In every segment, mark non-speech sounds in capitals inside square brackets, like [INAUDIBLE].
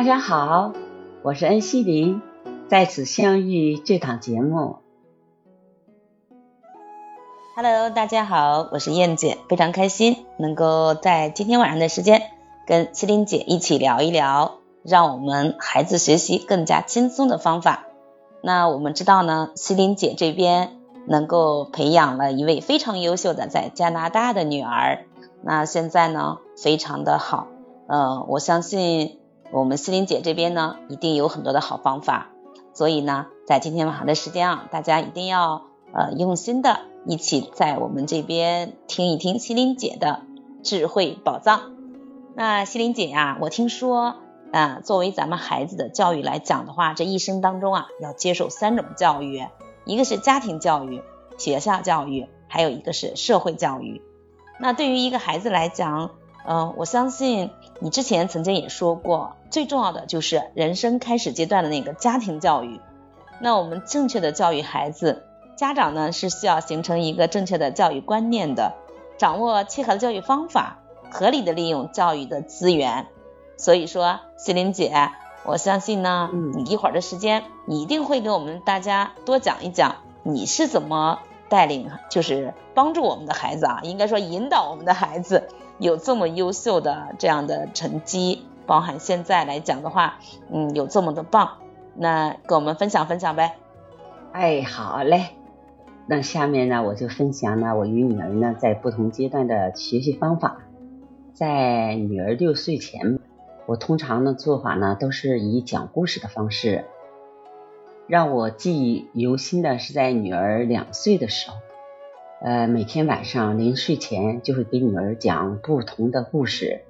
大家好，我是恩熙林，在此相遇这档节目。Hello，大家好，我是燕姐，非常开心能够在今天晚上的时间跟西林姐一起聊一聊，让我们孩子学习更加轻松的方法。那我们知道呢，西林姐这边能够培养了一位非常优秀的在加拿大的女儿，那现在呢非常的好，呃，我相信。我们思林姐这边呢，一定有很多的好方法，所以呢，在今天晚上的时间啊，大家一定要呃用心的一起在我们这边听一听西林姐的智慧宝藏。那西林姐呀，我听说啊，作为咱们孩子的教育来讲的话，这一生当中啊，要接受三种教育，一个是家庭教育、学校教育，还有一个是社会教育。那对于一个孩子来讲，嗯，我相信你之前曾经也说过，最重要的就是人生开始阶段的那个家庭教育。那我们正确的教育孩子，家长呢是需要形成一个正确的教育观念的，掌握切合的教育方法，合理的利用教育的资源。所以说，西林姐，我相信呢，你一会儿的时间，你一定会给我们大家多讲一讲，你是怎么带领，就是帮助我们的孩子啊，应该说引导我们的孩子。有这么优秀的这样的成绩，包含现在来讲的话，嗯，有这么的棒，那跟我们分享分享呗。哎，好嘞。那下面呢，我就分享呢我与女儿呢在不同阶段的学习方法。在女儿六岁前，我通常的做法呢都是以讲故事的方式。让我记忆犹新的是在女儿两岁的时候。呃，每天晚上临睡前就会给女儿讲不同的故事，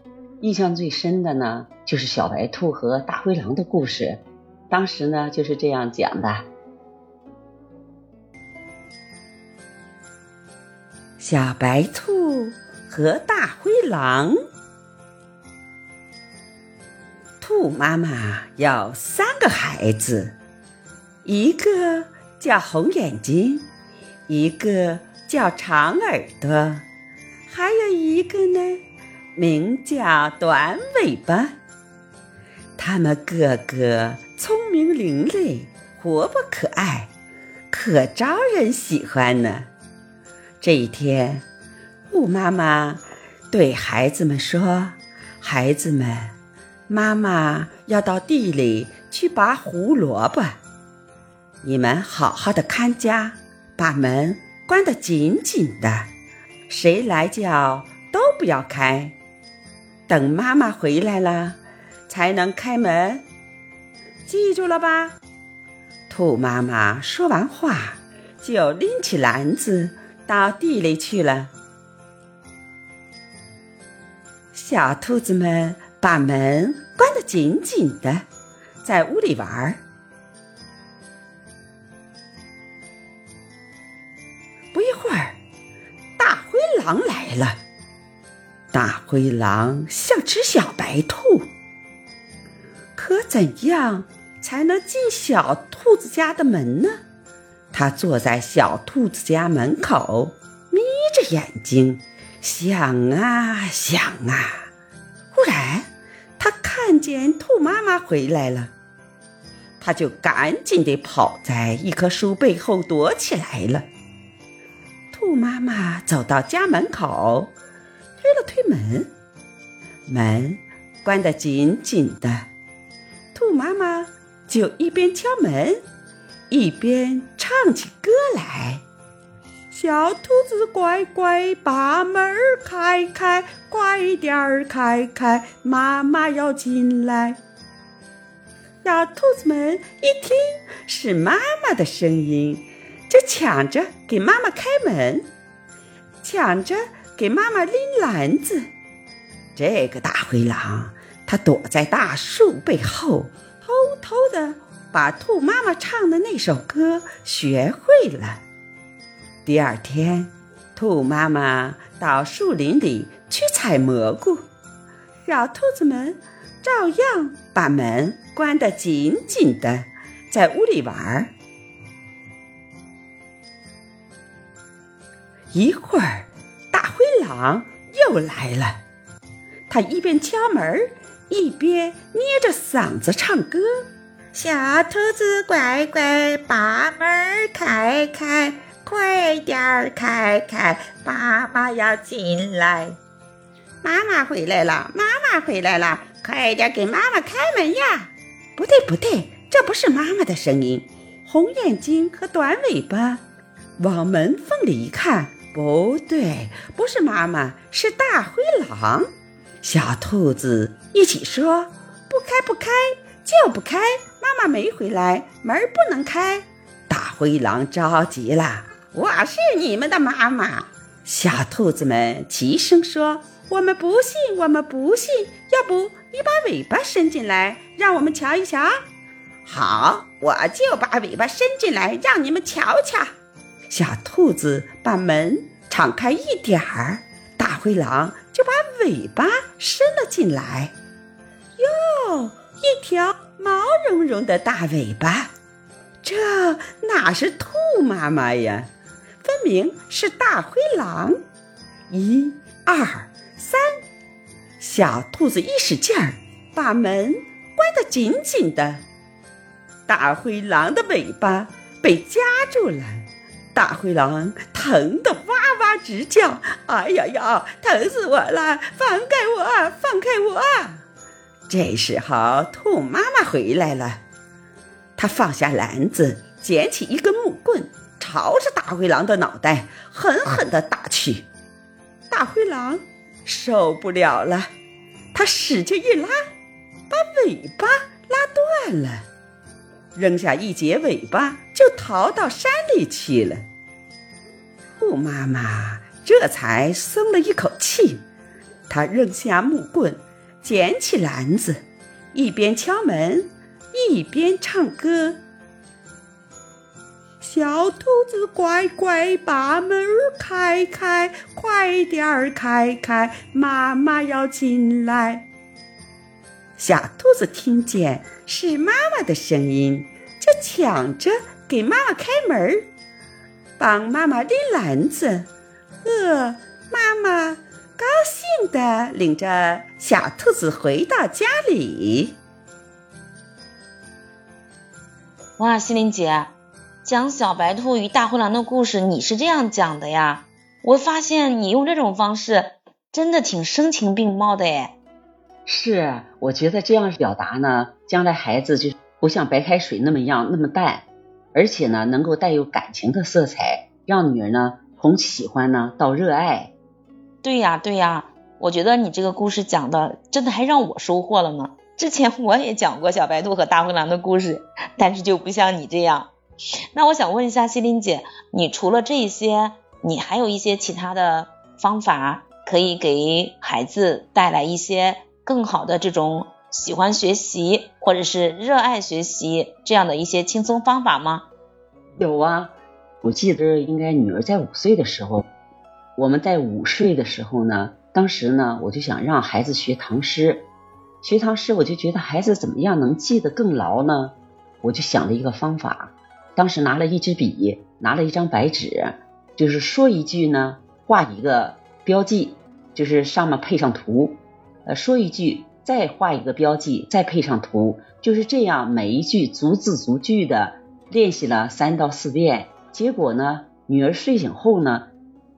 印象最深的呢就是小白兔和大灰狼的故事。当时呢就是这样讲的：小白兔和大灰狼，兔妈妈要三个孩子，一个叫红眼睛，一个。叫长耳朵，还有一个呢，名叫短尾巴。他们个个聪明伶俐，活泼可爱，可招人喜欢呢。这一天，兔妈妈对孩子们说：“孩子们，妈妈要到地里去拔胡萝卜，你们好好的看家，把门。”关得紧紧的，谁来叫都不要开，等妈妈回来了才能开门，记住了吧？兔妈妈说完话，就拎起篮子到地里去了。小兔子们把门关得紧紧的，在屋里玩儿。灰狼想吃小白兔，可怎样才能进小兔子家的门呢？他坐在小兔子家门口，眯着眼睛想啊想啊。忽然，他看见兔妈妈回来了，他就赶紧地跑在一棵树背后躲起来了。兔妈妈走到家门口，推了推门，门关得紧紧的。兔妈妈就一边敲门，一边唱起歌来：“小兔子乖乖，把门开开，快点儿开开，妈妈要进来。”小兔子们一听是妈妈的声音。就抢着给妈妈开门，抢着给妈妈拎篮子。这个大灰狼，它躲在大树背后，偷偷的把兔妈妈唱的那首歌学会了。第二天，兔妈妈到树林里去采蘑菇，小兔子们照样把门关得紧紧的，在屋里玩儿。一会儿，大灰狼又来了。他一边敲门，一边捏着嗓子唱歌：“小兔子乖乖，把门开开，快点开开，妈妈要进来。妈妈回来了，妈妈回来了，快点给妈妈开门呀！”不对，不对，这不是妈妈的声音。红眼睛和短尾巴，往门缝里一看，不对，不是妈妈，是大灰狼。小兔子一起说：“不开，不开，就不开！妈妈没回来，门不能开。”大灰狼着急了：“我是你们的妈妈！”小兔子们齐声说：“我们不信，我们不信！要不你把尾巴伸进来，让我们瞧一瞧？”“好，我就把尾巴伸进来，让你们瞧瞧。”小兔子把门敞开一点儿。大灰狼就把尾巴伸了进来，哟，一条毛茸茸的大尾巴，这哪是兔妈妈呀？分明是大灰狼！一、二、三，小兔子一使劲儿，把门关得紧紧的，大灰狼的尾巴被夹住了。大灰狼疼得哇哇直叫：“哎呀呀，疼死我了！放开我，放开我！”这时候，兔妈妈回来了，她放下篮子，捡起一根木棍，朝着大灰狼的脑袋狠狠地打去。大灰狼受不了了，他使劲一拉，把尾巴拉断了。扔下一截尾巴，就逃到山里去了。兔妈妈这才松了一口气，她扔下木棍，捡起篮子，一边敲门，一边唱歌：“小兔子乖乖，把门开开，快点儿开开，妈妈要进来。”小兔子听见是妈妈的声音，就抢着给妈妈开门，帮妈妈拎篮子。呃，妈妈高兴地领着小兔子回到家里。哇，西林姐，讲小白兔与大灰狼的故事，你是这样讲的呀？我发现你用这种方式真的挺声情并茂的哎。是，我觉得这样表达呢，将来孩子就不像白开水那么样那么淡，而且呢，能够带有感情的色彩，让女儿呢从喜欢呢到热爱。对呀对呀，我觉得你这个故事讲的真的还让我收获了呢。之前我也讲过小白兔和大灰狼的故事，但是就不像你这样。那我想问一下西林姐，你除了这些，你还有一些其他的方法可以给孩子带来一些？更好的这种喜欢学习或者是热爱学习这样的一些轻松方法吗？有啊，我记得应该女儿在五岁的时候，我们在午睡的时候呢，当时呢我就想让孩子学唐诗，学唐诗我就觉得孩子怎么样能记得更牢呢？我就想了一个方法，当时拿了一支笔，拿了一张白纸，就是说一句呢，画一个标记，就是上面配上图。呃，说一句，再画一个标记，再配上图，就是这样，每一句逐字逐句的练习了三到四遍。结果呢，女儿睡醒后呢，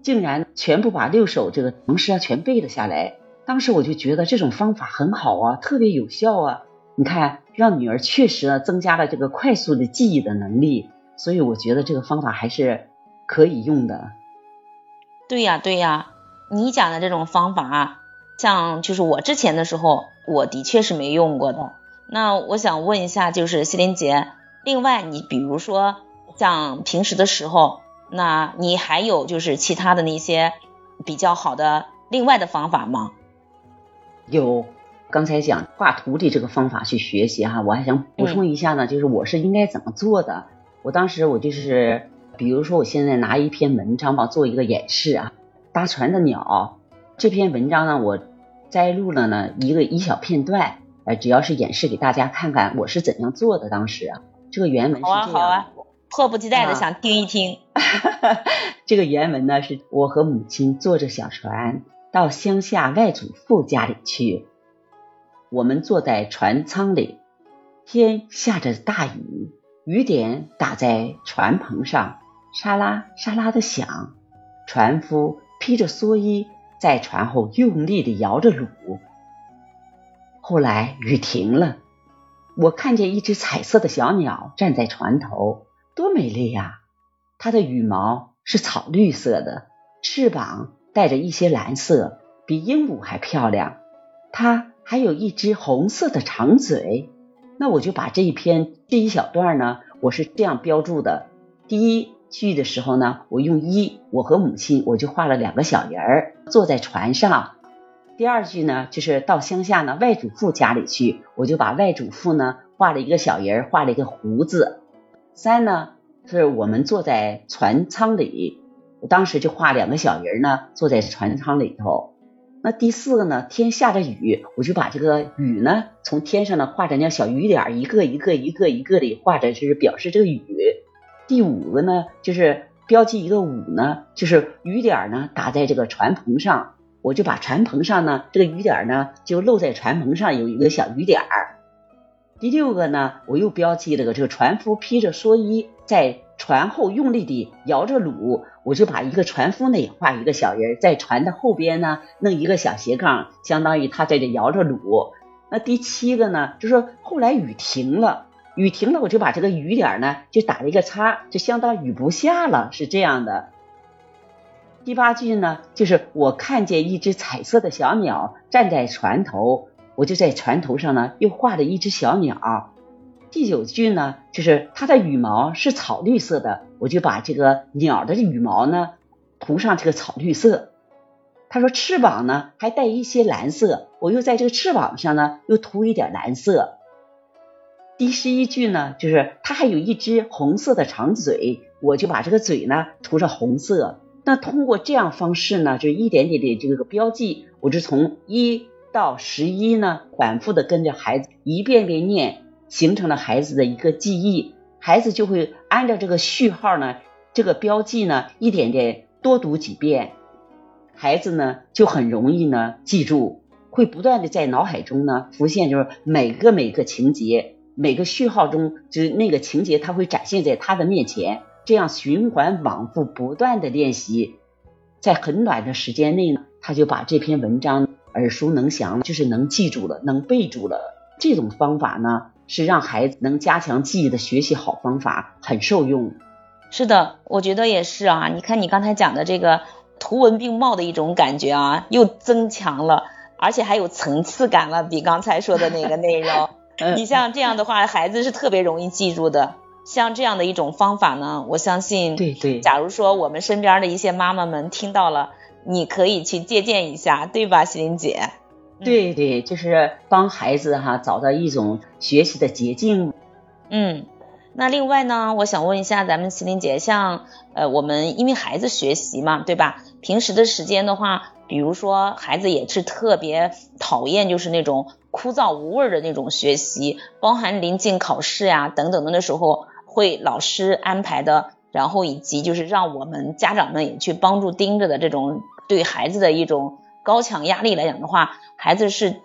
竟然全部把六首这个唐诗啊全背了下来。当时我就觉得这种方法很好啊，特别有效啊。你看，让女儿确实增加了这个快速的记忆的能力，所以我觉得这个方法还是可以用的。对呀，对呀，你讲的这种方法。像就是我之前的时候，我的确是没用过的。那我想问一下，就是西林杰，另外你比如说像平时的时候，那你还有就是其他的那些比较好的另外的方法吗？有，刚才讲画图的这个方法去学习哈，我还想补充一下呢，就是我是应该怎么做的。我当时我就是，比如说我现在拿一篇文章吧做一个演示啊，搭船的鸟。这篇文章呢，我摘录了呢一个一小片段，呃，主要是演示给大家看看我是怎样做的。当时啊，这个原文是这样，好啊，好啊，迫不及待的想听一听。[LAUGHS] 这个原文呢，是我和母亲坐着小船到乡下外祖父家里去，我们坐在船舱里，天下着大雨，雨点打在船棚上，沙拉沙拉的响。船夫披着蓑衣，在船后用力地摇着橹。后来雨停了，我看见一只彩色的小鸟站在船头，多美丽呀！它的羽毛是草绿色的，翅膀带着一些蓝色，比鹦鹉还漂亮。它还有一只红色的长嘴。那我就把这一篇这一小段呢，我是这样标注的：第一句的时候呢，我用一，我和母亲，我就画了两个小人儿坐在船上。第二句呢，就是到乡下呢外祖父家里去，我就把外祖父呢画了一个小人儿，画了一个胡子。三呢，是我们坐在船舱里，我当时就画两个小人儿呢坐在船舱里头。那第四个呢？天下着雨，我就把这个雨呢从天上呢画着那小雨点，一个一个一个一个的画着，就是表示这个雨。第五个呢，就是标记一个五呢，就是雨点呢打在这个船棚上，我就把船棚上呢这个雨点呢就露在船棚上有一个小雨点儿。第六个呢，我又标记了个这个船夫披着蓑衣在。船后用力地摇着橹，我就把一个船夫呢也画一个小人，在船的后边呢弄一个小斜杠，相当于他在这摇着橹。那第七个呢，就说后来雨停了，雨停了，我就把这个雨点呢就打了一个叉，就相当雨不下了，是这样的。第八句呢，就是我看见一只彩色的小鸟站在船头，我就在船头上呢又画了一只小鸟。第九句呢，就是它的羽毛是草绿色的，我就把这个鸟的羽毛呢涂上这个草绿色。他说翅膀呢还带一些蓝色，我又在这个翅膀上呢又涂一点蓝色。第十一句呢，就是它还有一只红色的长嘴，我就把这个嘴呢涂上红色。那通过这样方式呢，就一点点的这个标记，我就从一到十一呢，反复的跟着孩子一遍遍念。形成了孩子的一个记忆，孩子就会按照这个序号呢，这个标记呢，一点点多读几遍，孩子呢就很容易呢记住，会不断的在脑海中呢浮现，就是每个每个情节，每个序号中，就是那个情节，它会展现在他的面前，这样循环往复，不断的练习，在很短的时间内呢，他就把这篇文章耳熟能详，就是能记住了，能背住了。这种方法呢。是让孩子能加强记忆的学习好方法，很受用。是的，我觉得也是啊。你看你刚才讲的这个图文并茂的一种感觉啊，又增强了，而且还有层次感了，比刚才说的那个内容。你像这样的话，孩子是特别容易记住的。像这样的一种方法呢，我相信，对对。假如说我们身边的一些妈妈们听到了，你可以去借鉴一下，对吧，西林姐？对对，就是帮孩子哈找到一种学习的捷径。嗯，那另外呢，我想问一下咱们麒麟姐，像呃我们因为孩子学习嘛，对吧？平时的时间的话，比如说孩子也是特别讨厌就是那种枯燥无味的那种学习，包含临近考试呀等等的那时候，会老师安排的，然后以及就是让我们家长们也去帮助盯着的这种对孩子的一种。高强压力来讲的话，孩子是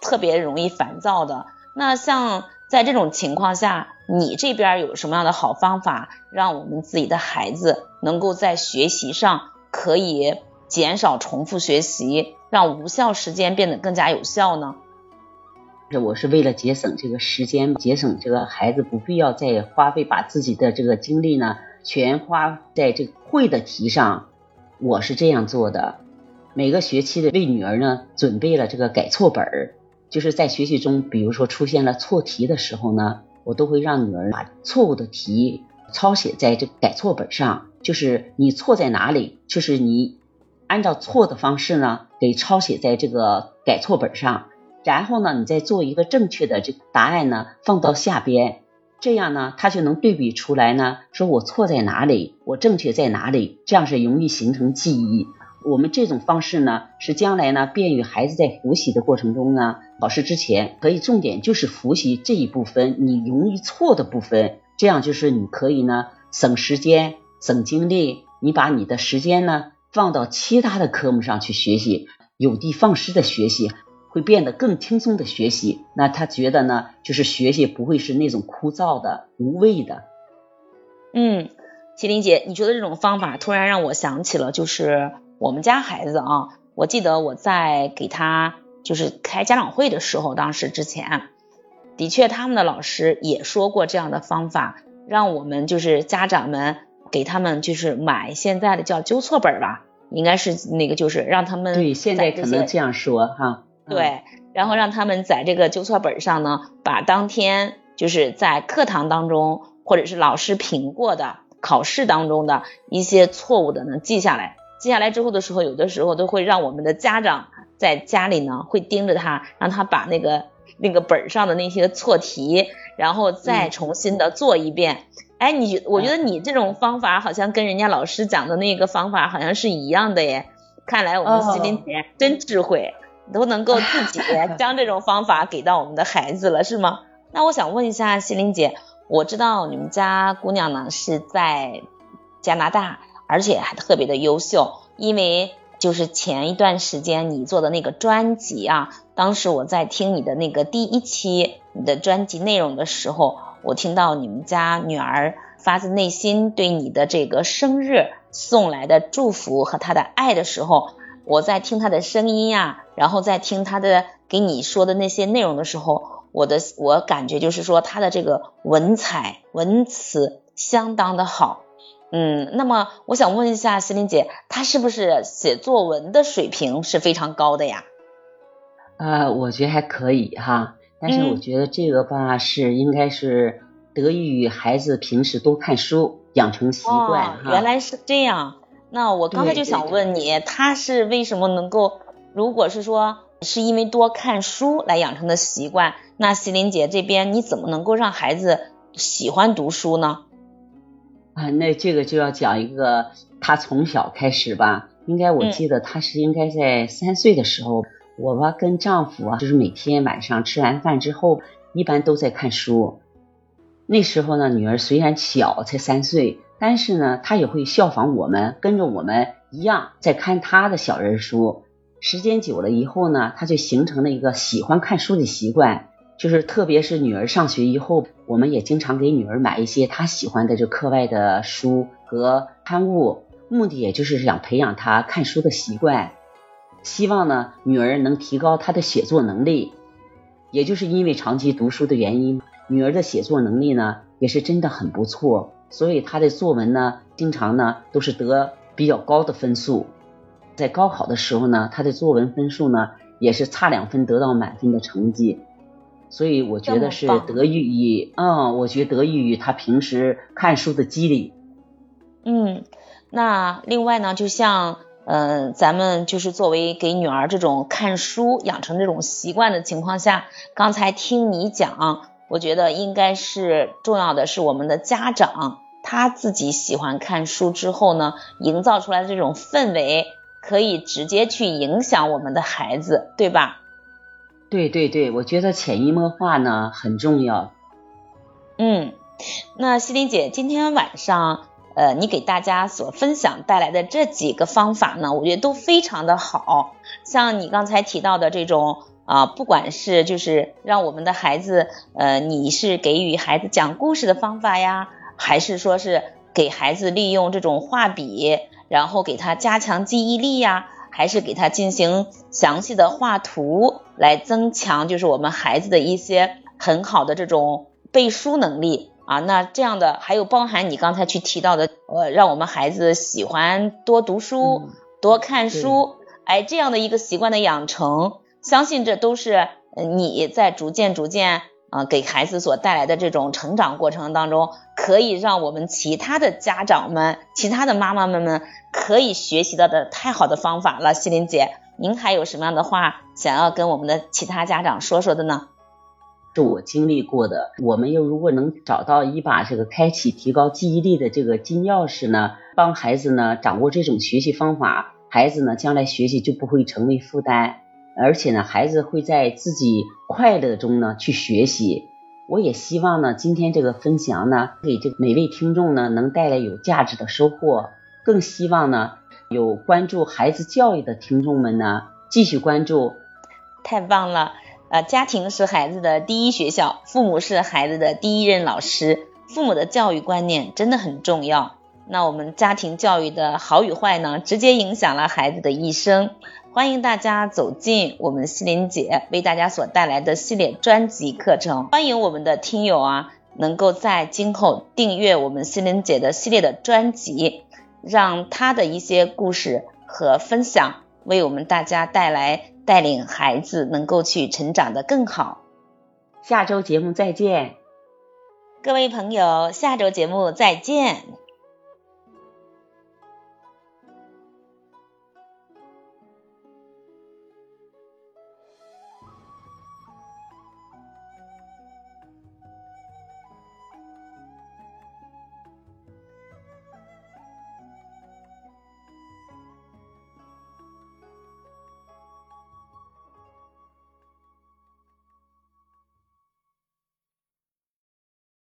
特别容易烦躁的。那像在这种情况下，你这边有什么样的好方法，让我们自己的孩子能够在学习上可以减少重复学习，让无效时间变得更加有效呢？这我是为了节省这个时间，节省这个孩子不必要再花费把自己的这个精力呢，全花在这个会的题上。我是这样做的。每个学期的为女儿呢准备了这个改错本儿，就是在学习中，比如说出现了错题的时候呢，我都会让女儿把错误的题抄写在这改错本上，就是你错在哪里，就是你按照错的方式呢给抄写在这个改错本上，然后呢你再做一个正确的这个答案呢放到下边，这样呢他就能对比出来呢，说我错在哪里，我正确在哪里，这样是容易形成记忆。我们这种方式呢，是将来呢便于孩子在复习的过程中呢，考试之前可以重点就是复习这一部分你容易错的部分，这样就是你可以呢省时间、省精力，你把你的时间呢放到其他的科目上去学习，有的放矢的学习，会变得更轻松的学习。那他觉得呢，就是学习不会是那种枯燥的、无味的。嗯，麒麟姐，你说的这种方法突然让我想起了，就是我们家孩子啊，我记得我在给他就是开家长会的时候，当时之前的确他们的老师也说过这样的方法，让我们就是家长们给他们就是买现在的叫纠错本吧，应该是那个就是让他们对，现在可能这样说哈。嗯，对，然后让他们在这个纠错本上呢，把当天就是在课堂当中或者是老师评过的考试当中的一些错误的呢记下来。记下来之后的时候，有的时候都会让我们的家长在家里呢会盯着他，让他把那个那个本上的那些错题，然后再嗯重新的做一遍。哎，你觉我觉得你这种方法好像跟人家老师讲的那个方法好像是一样的耶。看来我们哦西林姐真智慧。都能够自己 [LAUGHS] 将这种方法给到我们的孩子了，是吗？那我想问一下西林姐，我知道你们家姑娘呢是在加拿大，而且还特别的优秀，因为就是前一段时间你做的那个专辑啊，当时我在听你的那个第一期你的专辑内容的时候，我听到你们家女儿发自内心对你的这个生日送来的祝福和她的爱的时候。我在听他的声音呀、然后在听他的给你说的那些内容的时候，我的我感觉就是说他的这个文采文词相当的好，嗯，那么我想问一下西林姐，她是不是写作文的水平是非常高的呀？呃，我觉得还可以哈，但是嗯我觉得这个吧是应该是得益于孩子平时多看书，养成习惯哦哈。，原来是这样。那我刚才就想问你，他是为什么能够？如果是说是因为多看书来养成的习惯，那西林姐这边你怎么能够让孩子喜欢读书呢？啊，那这个就要讲一个，他从小开始吧，应该我嗯记得他是应该在三岁的时候，我吧跟丈夫啊，就是每天晚上吃完饭之后，一般都在看书。那时候呢，女儿虽然小，才三岁，但是呢，她也会效仿我们，跟着我们一样在看她的小人书。时间久了以后呢，她就形成了一个喜欢看书的习惯。就是特别是女儿上学以后，我们也经常给女儿买一些她喜欢的这课外的书和刊物，目的也就是想培养她看书的习惯，希望呢女儿能提高她的写作能力。也就是因为长期读书的原因，女儿的写作能力呢也是真的很不错，所以她的作文呢经常呢都是得比较高的分数。在高考的时候呢，她的作文分数呢也是差两分得到满分的成绩。所以我觉得是得益于，嗯，我觉得得益于他平时看书的激励。嗯，那另外呢，就像嗯、呃咱们就是作为给女儿这种看书养成这种习惯的情况下，刚才听你讲，我觉得应该是重要的是我们的家长他自己喜欢看书之后呢，营造出来的这种氛围，可以直接去影响我们的孩子，对吧？对对对，我觉得潜移默化呢很重要。嗯，那西林姐，今天晚上呃，你给大家所分享带来的这几个方法呢，我觉得都非常的好。像你刚才提到的这种啊、不管是就是让我们的孩子，呃，你是给予孩子讲故事的方法呀，还是说是给孩子利用这种画笔，然后给他加强记忆力呀，还是给他进行详细的画图，来增强就是我们孩子的一些很好的这种背书能力啊。那这样的还有包含你刚才去提到的，呃，让我们孩子喜欢多读书、嗯多看书，哎，这样的一个习惯的养成，相信这都是呃你在逐渐逐渐啊、给孩子所带来的这种成长过程当中，可以让我们其他的家长们、其他的妈妈们们可以学习到的太好的方法了。西林姐，您还有什么样的话想要跟我们的其他家长说说的呢？是我经历过的。我们又如果能找到一把这个开启、提高记忆力的这个金钥匙呢，帮孩子呢掌握这种学习方法，孩子呢将来学习就不会成为负担，而且呢，孩子会在自己快乐中呢去学习。我也希望呢，今天这个分享呢，给这每位听众呢能带来有价值的收获。更希望呢，有关注孩子教育的听众们呢，继续关注太棒了！呃，家庭是孩子的第一学校，父母是孩子的第一任老师，父母的教育观念真的很重要。那我们家庭教育的好与坏呢，直接影响了孩子的一生。欢迎大家走进我们西林姐为大家所带来的系列专辑课程。欢迎我们的听友啊，能够在今后订阅我们西林姐的系列的专辑，让她的一些故事和分享，为我们大家带来带领孩子能够去成长的更好。下周节目再见，各位朋友，下周节目再见。